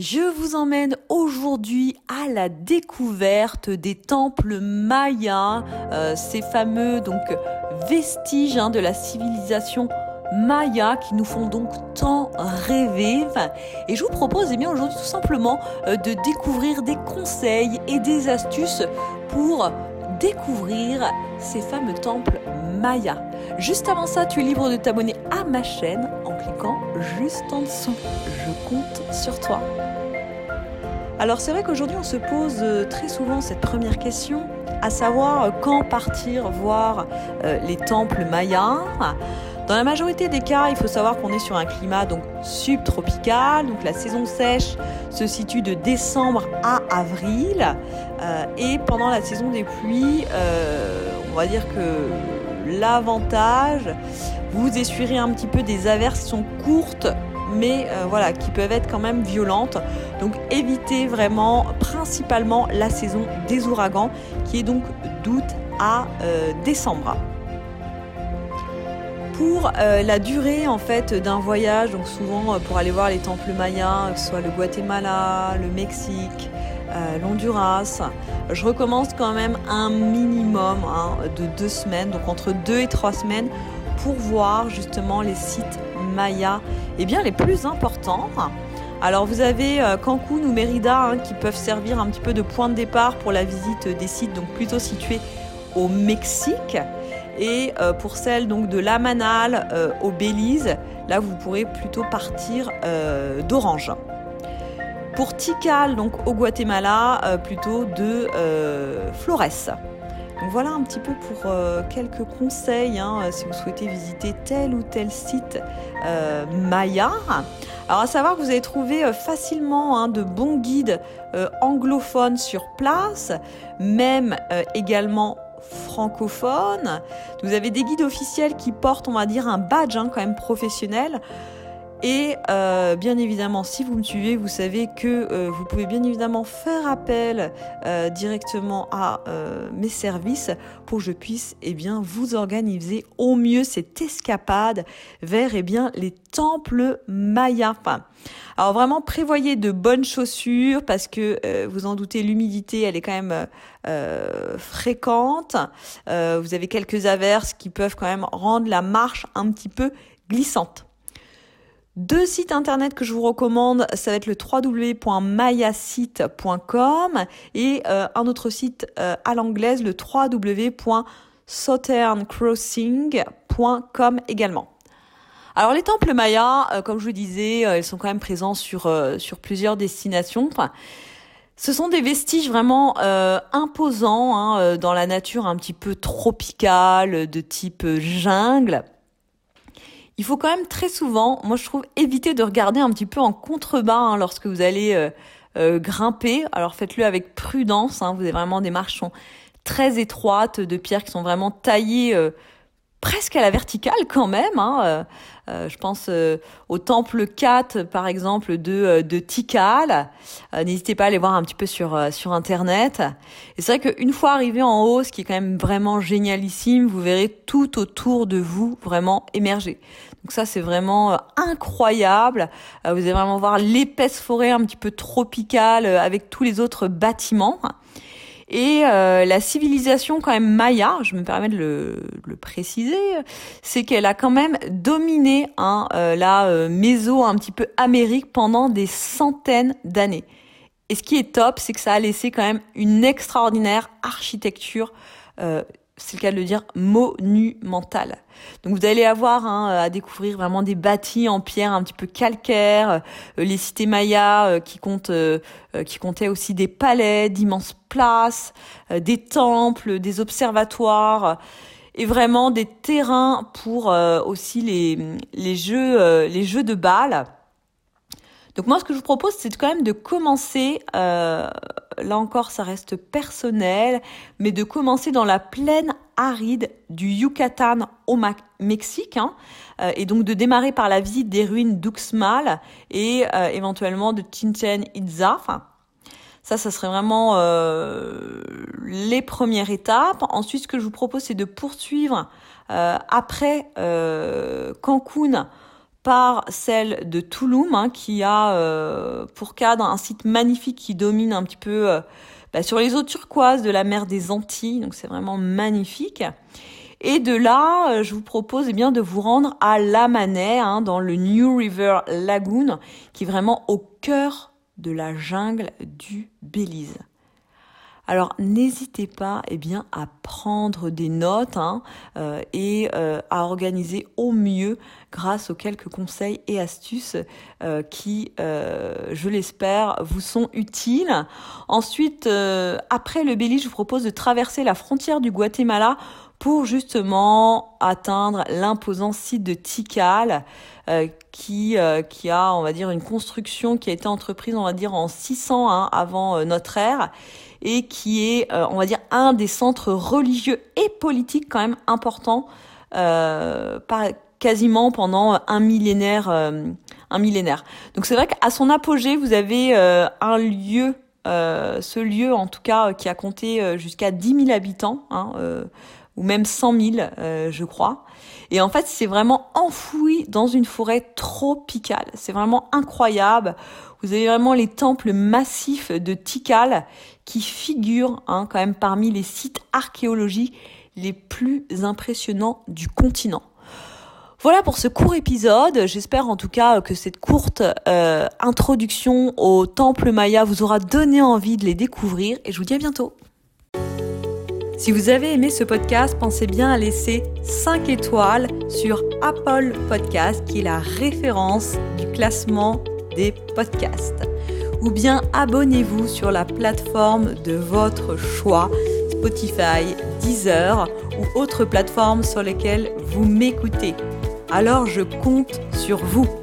Je vous emmène aujourd'hui à la découverte des temples mayas, euh, ces fameux donc vestiges hein, de la civilisation maya qui nous font donc tant rêver. et je vous propose eh aujourd'hui tout simplement euh, de découvrir des conseils et des astuces pour découvrir ces fameux temples mayas. Juste avant ça, tu es libre de t'abonner à ma chaîne en cliquant juste en dessous. Je compte sur toi. Alors c'est vrai qu'aujourd'hui on se pose euh, très souvent cette première question, à savoir euh, quand partir voir euh, les temples mayas. Dans la majorité des cas, il faut savoir qu'on est sur un climat donc subtropical, donc la saison sèche se situe de décembre à avril, et pendant la saison des pluies, on va dire que l'avantage, vous essuierez un petit peu des averses qui sont courtes mais euh, voilà, qui peuvent être quand même violentes. Donc évitez vraiment principalement la saison des ouragans, qui est donc d'août à euh, décembre. Pour euh, la durée en fait d'un voyage, donc souvent pour aller voir les temples mayas, que ce soit le Guatemala, le Mexique, l'Honduras, je recommence quand même un minimum hein, de deux semaines, donc entre deux et trois semaines, pour voir justement les sites mayas eh bien, les plus importants. Alors vous avez euh, Cancun ou Mérida hein, qui peuvent servir un petit peu de point de départ pour la visite des sites donc plutôt situés au Mexique. Et euh, pour celle donc de La Manal euh, au Belize, là vous pourrez plutôt partir d'Orange. Pour Tikal, donc au Guatemala, plutôt de Flores. Voilà un petit peu pour euh, quelques conseils hein, si vous souhaitez visiter tel ou tel site euh, Maya. Alors à savoir que vous allez trouver euh, facilement hein, de bons guides anglophones sur place, même également francophones. Vous avez des guides officiels qui portent, on va dire, un badge hein, quand même professionnel. Et euh, bien évidemment, si vous me suivez, vous savez que euh, vous pouvez bien évidemment faire appel euh, directement à mes services pour que je puisse eh bien, vous organiser au mieux cette escapade vers eh bien, les temples mayas. alors vraiment, prévoyez de bonnes chaussures parce que vous en doutez, l'humidité, elle est quand même fréquente. vous avez quelques averses qui peuvent quand même rendre la marche un petit peu glissante. Deux sites internet que je vous recommande, ça va être le www.mayasite.com et euh, un autre site euh, à l'anglaise, le www.southerncrossing.com également. Alors les temples mayas, euh, comme je vous disais, ils sont quand même présents sur, plusieurs destinations. ce sont des vestiges vraiment imposants hein, dans la nature un petit peu tropicale, de type jungle il faut quand même très souvent, moi je trouve, éviter de regarder un petit peu en contrebas hein, lorsque vous allez euh, euh, grimper. Alors faites-le avec prudence. Hein. vous avez vraiment des marches très étroites, de pierres qui sont vraiment taillées euh, presque à la verticale quand même. Hein. je pense au temple 4 par exemple de, de Tikal. N'hésitez pas à aller voir un petit peu sur, sur internet. Et c'est vrai qu'une fois arrivé en haut, ce qui est quand même vraiment génialissime, vous verrez tout autour de vous vraiment émerger. Donc ça, c'est vraiment euh, incroyable. Euh, vous allez vraiment voir l'épaisse forêt un petit peu tropicale euh, avec tous les autres bâtiments. Et la civilisation quand même maya, je me permets de le, préciser, c'est qu'elle a quand même dominé hein, la méso un petit peu Amérique pendant des centaines d'années. Et ce qui est top, c'est que ça a laissé quand même une extraordinaire architecture c'est le cas de le dire, monumental. Donc vous allez avoir hein, à découvrir vraiment des bâtis en pierre un petit peu calcaire, euh, les cités mayas euh, qui comptent, euh, qui comptaient aussi des palais, d'immenses places, des temples, des observatoires et vraiment des terrains pour aussi les, les jeux les jeux de balles. Donc moi, ce que je vous propose, c'est quand même de commencer, euh, là encore, ça reste personnel, mais de commencer dans la plaine aride du Yucatan au Mexique, hein, euh, et donc de démarrer par la visite des ruines d'Uxmal et euh, éventuellement de Chichen Itza. ça, ça serait vraiment les premières étapes. Ensuite, ce que je vous propose, c'est de poursuivre après Cancun par celle de Touloum, hein, qui a euh, pour cadre un site magnifique qui domine un petit peu euh, bah, sur les eaux turquoises de la mer des Antilles, donc c'est vraiment magnifique. Et de là, euh, je vous propose eh bien de vous rendre à Lamanais, hein, dans le New River Lagoon, qui est vraiment au cœur de la jungle du Belize. Alors n'hésitez pas eh à prendre des notes hein, euh, et euh, à organiser au mieux grâce aux quelques conseils et astuces euh, qui, je l'espère, vous sont utiles. Ensuite, après le Belize, je vous propose de traverser la frontière du Guatemala pour justement atteindre l'imposant site de Tikal, qui, qui a, on va dire, une construction qui a été entreprise, on va dire, en 600 hein, avant notre ère et qui est, euh, on va dire, un des centres religieux et politiques quand même importants, euh, quasiment pendant un millénaire. Euh, un millénaire. Donc c'est vrai qu'à son apogée, vous avez un lieu, ce lieu en tout cas, qui a compté jusqu'à 10 000 habitants, hein, ou même 100 000, je crois. Et en fait, c'est vraiment enfoui dans une forêt tropicale. C'est vraiment incroyable. Vous avez vraiment les temples massifs de Tikal qui figurent hein, quand même parmi les sites archéologiques les plus impressionnants du continent. Voilà pour ce court épisode. J'espère en tout cas que cette courte euh, introduction au temple maya vous aura donné envie de les découvrir et je vous dis à bientôt. Si vous avez aimé ce podcast, pensez bien à laisser 5 étoiles sur Apple Podcast qui est la référence du classement des podcasts ou bien abonnez-vous sur la plateforme de votre choix, Spotify, Deezer ou autres plateformes sur lesquelles vous m'écoutez. Alors je compte sur vous.